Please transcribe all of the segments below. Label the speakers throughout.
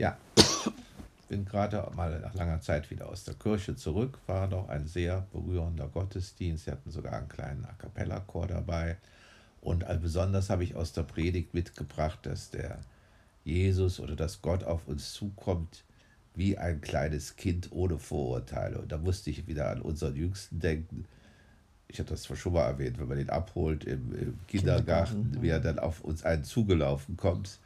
Speaker 1: Ja, bin gerade mal nach langer Zeit wieder aus der Kirche zurück. War doch ein sehr berührender Gottesdienst. Sie hatten sogar einen kleinen A cappella-Chor dabei. Und besonders habe ich aus der Predigt mitgebracht, dass der Jesus oder dass Gott auf uns zukommt wie ein kleines Kind ohne Vorurteile. Und da musste ich wieder an unseren Jüngsten denken. Ich habe das zwar schon mal erwähnt, wenn man ihn abholt im, im Kindergarten, wie er dann auf uns einen zugelaufen kommt.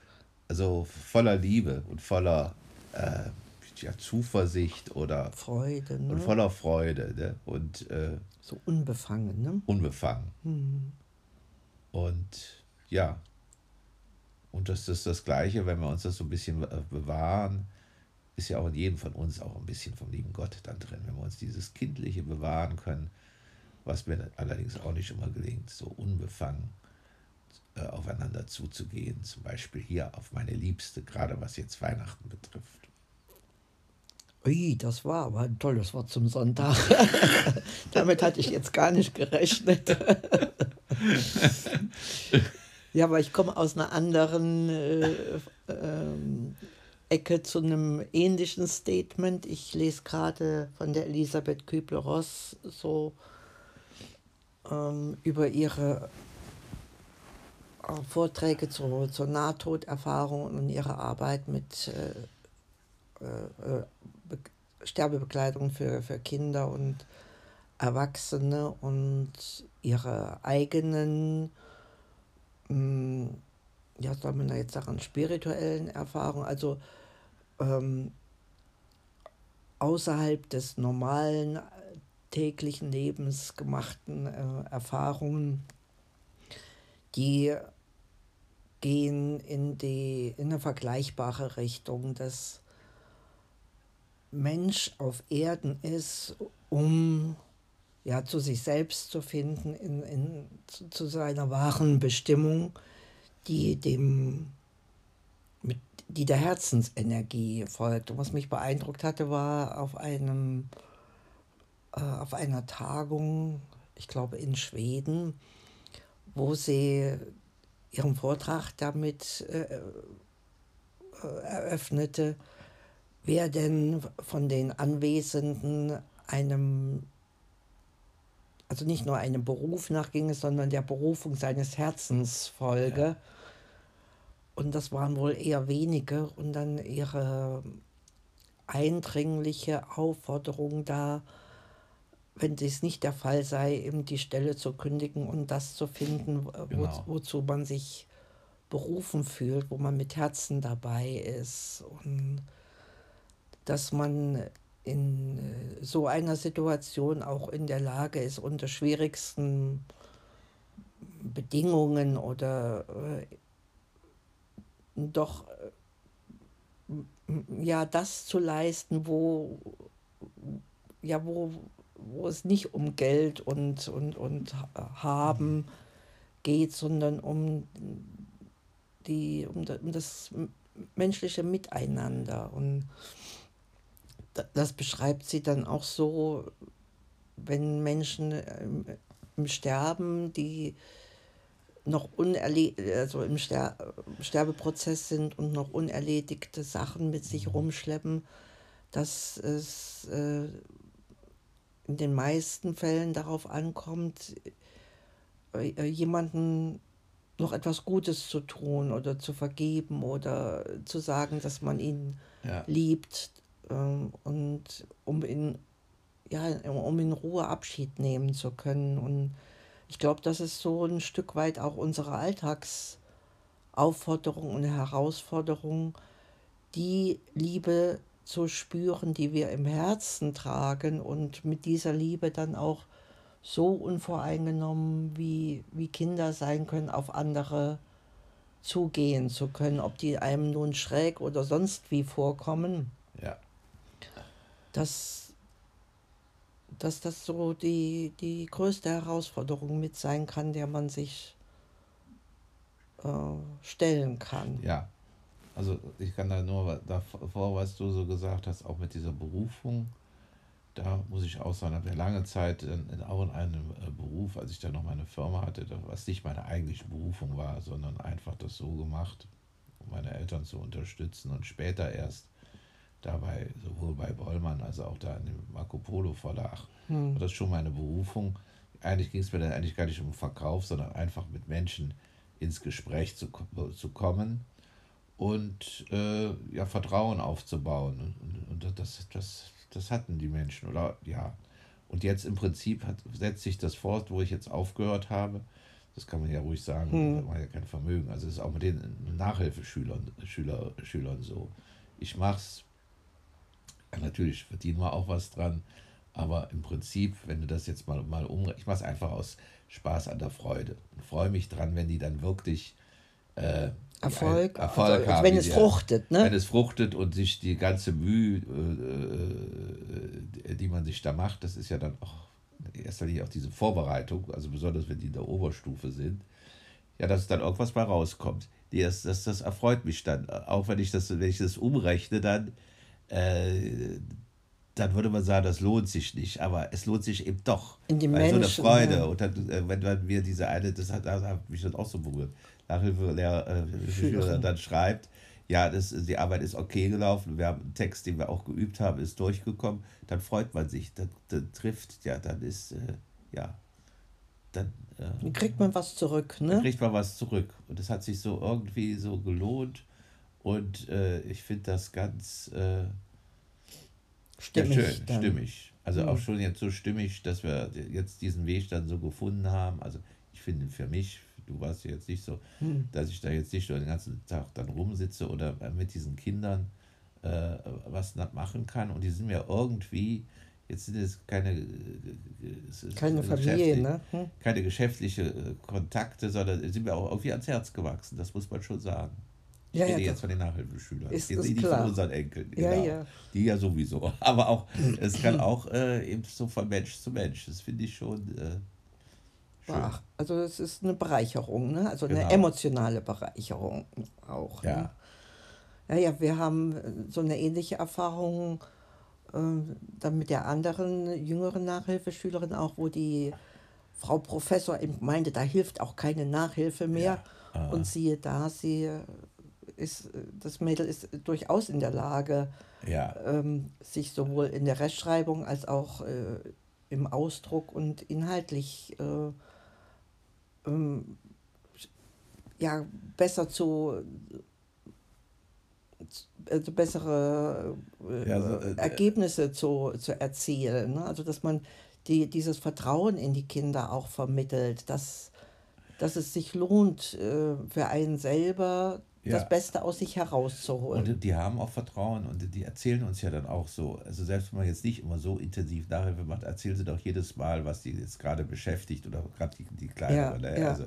Speaker 1: Also voller Liebe und voller äh, ja, Zuversicht oder
Speaker 2: Freude. Ne?
Speaker 1: Und voller Freude. Ne? Und, äh,
Speaker 2: so unbefangen, ne?
Speaker 1: Unbefangen.
Speaker 2: Mhm.
Speaker 1: Und ja, und das ist das Gleiche, wenn wir uns das so ein bisschen äh, bewahren, ist ja auch in jedem von uns auch ein bisschen vom lieben Gott dann drin, wenn wir uns dieses Kindliche bewahren können, was mir allerdings auch nicht immer gelingt, so unbefangen äh, aufeinander zuzugehen, zum Beispiel hier auf meine Liebste, gerade was jetzt Weihnachten betrifft.
Speaker 2: Ui, das war aber ein tolles Wort zum Sonntag. Damit hatte ich jetzt gar nicht gerechnet. ja, aber ich komme aus einer anderen äh, ähm, Ecke zu einem ähnlichen Statement. Ich lese gerade von der Elisabeth Kübler-Ross so ähm, über ihre Vorträge zur, zur Nahtoderfahrung und ihre Arbeit mit äh, äh, Sterbebekleidung für, für Kinder und Erwachsene und ihre eigenen, mh, hm, ja, soll man da jetzt sagen, spirituellen Erfahrungen, also ähm, außerhalb des normalen täglichen Lebens gemachten äh, Erfahrungen, die gehen in, die, in eine vergleichbare Richtung, dass Mensch auf Erden ist, um ja, zu sich selbst zu finden, in, in, zu, seiner wahren Bestimmung, die dem mit, die der Herzensenergie folgt. Und was mich beeindruckt hatte, war auf einem äh, auf einer Tagung, ich glaube in Schweden, wo sie ihren Vortrag damit äh, äh eröffnete, wer denn von den Anwesenden einem, also nicht nur einem Beruf nachginge, sondern der Berufung seines Herzens folge. Ja. Und das waren wohl eher wenige und dann ihre eindringliche Aufforderung da, wenn dies nicht der Fall sei, eben die Stelle zu kündigen und das zu finden, genau. wo, wozu man sich berufen fühlt, wo man mit Herzen dabei ist. Und dass man in äh, so einer Situation auch in der Lage ist, unter schwierigsten Bedingungen oder äh, doch äh, ja das zu leisten, wo ja wo, wo es nicht um Geld und, und, und haben geht, sondern um die um das menschliche Miteinander. Und das beschreibt sie dann auch so, wenn Menschen im Sterben, die noch also im Ster Sterbeprozess sind und noch unerledigte Sachen mit sich rumschleppen, dass es äh, in den meisten Fällen darauf ankommt, äh, jemanden noch etwas Gutes zu tun oder zu vergeben oder zu sagen, dass man ihn ja. liebt, ähm, und um in, ja, um in Ruhe Abschied nehmen zu können. Und ich glaube, das ist so ein Stück weit auch unsere Alltagsaufforderung und Herausforderung, die Liebe zu spüren, die wir im Herzen tragen und mit dieser Liebe dann auch so unvoreingenommen wie, wie Kinder sein können, auf andere zugehen zu können, ob die einem nun schräg oder sonst wie vorkommen.
Speaker 1: Ja
Speaker 2: dass, dass das so die, die größte Herausforderung mit sein kann, der man sich äh, stellen kann.
Speaker 1: Ja, also ich kann da nur davor, was du so gesagt hast, auch mit dieser Berufung, da muss ich auch sagen, habe ja lange Zeit in, in, auch in einem äh, Beruf, als ich da noch meine Firma hatte, was nicht meine eigentliche Berufung war, sondern einfach das so gemacht um meine Eltern zu unterstützen und später erst dabei, sowohl bei Bollmann als auch da in dem Marco Polo Verlag, hm. war das schon meine Berufung. Eigentlich ging es mir dann eigentlich gar nicht um Verkauf, sondern einfach mit Menschen ins Gespräch zu, zu kommen und äh, ja, Vertrauen aufzubauen. Und, und, das, das, das hatten die Menschen, oder ja. Und jetzt im Prinzip hat, setzt sich das fort, wo ich jetzt aufgehört habe. Das kann man ja ruhig sagen, hm. man ja kein Vermögen. Also es ist auch mit den Nachhilfeschülern Schüler, Schülern so. Ich mache es, ja, natürlich verdienen wir auch was dran, aber im Prinzip, wenn du das jetzt mal, mal um, ich mache es einfach aus Spaß an der Freude und freue mich dran, wenn die dann wirklich äh,
Speaker 2: Erfolg, Erfolg also, haben, wenn es fruchtet, ne?
Speaker 1: Wenn es fruchtet und sich die ganze Mühe, äh, äh, die man sich da macht, das ist ja dann auch in erster Linie auch diese Vorbereitung, also besonders wenn die in der Oberstufe sind, ja, dass dann irgendwas bei rauskommt. Das, das, das erfreut mich dann. Auch wenn ich das, wenn ich das umrechne, dann, äh, dann würde man sagen, das lohnt sich nicht. Aber es lohnt sich eben doch.
Speaker 2: In die Menschen,
Speaker 1: so eine Freude. Ja. Und dann, äh, wenn, wenn wir diese eine, das hat, das hat mich dann auch so berührt Nachhilfelehrer äh, dann schreibt, ja, das, die Arbeit ist okay gelaufen, wir haben einen Text, den wir auch geübt haben, ist durchgekommen, dann freut man sich, dann, dann trifft, ja, dann ist, äh, ja, dann,
Speaker 2: äh, dann kriegt man was zurück, ne? Dann
Speaker 1: kriegt man was zurück und es hat sich so irgendwie so gelohnt und äh, ich finde das ganz äh, stimmig, ja, schön, stimmig. Also mhm. auch schon jetzt so stimmig, dass wir jetzt diesen Weg dann so gefunden haben. Also ich finde für mich, du warst ja jetzt nicht so, hm. dass ich da jetzt nicht den ganzen Tag dann rumsitze oder mit diesen Kindern äh, was machen kann. Und die sind mir irgendwie, jetzt sind es keine,
Speaker 2: keine Familie, ne? Hm.
Speaker 1: keine geschäftliche äh, Kontakte, sondern sind mir auch irgendwie ans Herz gewachsen, das muss man schon sagen. Ich ja, rede ja, jetzt von den Nachhilfeschülern. Ist, jetzt ist klar. von unseren Enkeln. Genau. Ja, ja. Die ja sowieso. Aber auch, es kann auch äh, eben so von Mensch zu Mensch. Das finde ich schon. Äh,
Speaker 2: Ach, also es ist eine Bereicherung, ne? also genau. eine emotionale Bereicherung auch. Ne? Ja. Ne? Ja, ja, wir haben so eine ähnliche Erfahrung äh, dann mit der anderen jüngeren Nachhilfeschülerin auch, wo die Frau Professor eben meinte, da hilft auch keine Nachhilfe mehr. Ja. Ah. Und siehe da, sie ist, das Mädel ist durchaus in der Lage, ja. ähm, sich sowohl in der Rechtschreibung als auch äh, im Ausdruck und inhaltlich äh, ähm, ja, besser zu also bessere äh, ja, also, äh, Ergebnisse zu, zu erzielen. Ne? Also dass man die, dieses Vertrauen in die Kinder auch vermittelt, dass, dass es sich lohnt, äh, für einen selber ja. das Beste aus sich herauszuholen.
Speaker 1: Und die haben auch Vertrauen und die erzählen uns ja dann auch so. Also selbst wenn man jetzt nicht immer so intensiv Nachhilfe macht, erzählen sie doch jedes Mal, was die jetzt gerade beschäftigt oder gerade die, die Kleinere, ja, ne? ja, also,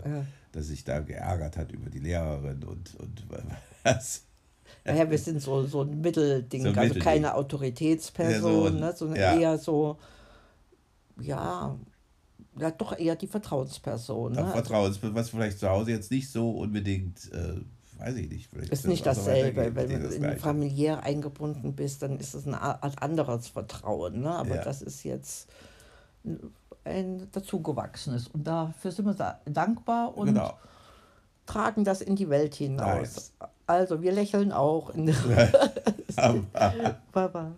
Speaker 1: dass sich da geärgert hat über die Lehrerin und, und was.
Speaker 2: Naja, wir sind so, so ein Mittelding, so ein also keine Autoritätsperson, so, ne, sondern eher so, ja, ja, doch eher die Vertrauensperson.
Speaker 1: Ne? Vertrauens, was vielleicht zu Hause jetzt nicht so unbedingt äh, weiß ich nicht.
Speaker 2: Vielleicht ist nicht dasselbe. Wenn du in das familiär eingebunden bist, dann ist es ein anderes Vertrauen. Ne? Aber ja. das ist jetzt ein dazugewachsenes. Und dafür sind wir dankbar und genau. tragen das in die Welt hinaus. Nice. Also wir lächeln auch. Baba.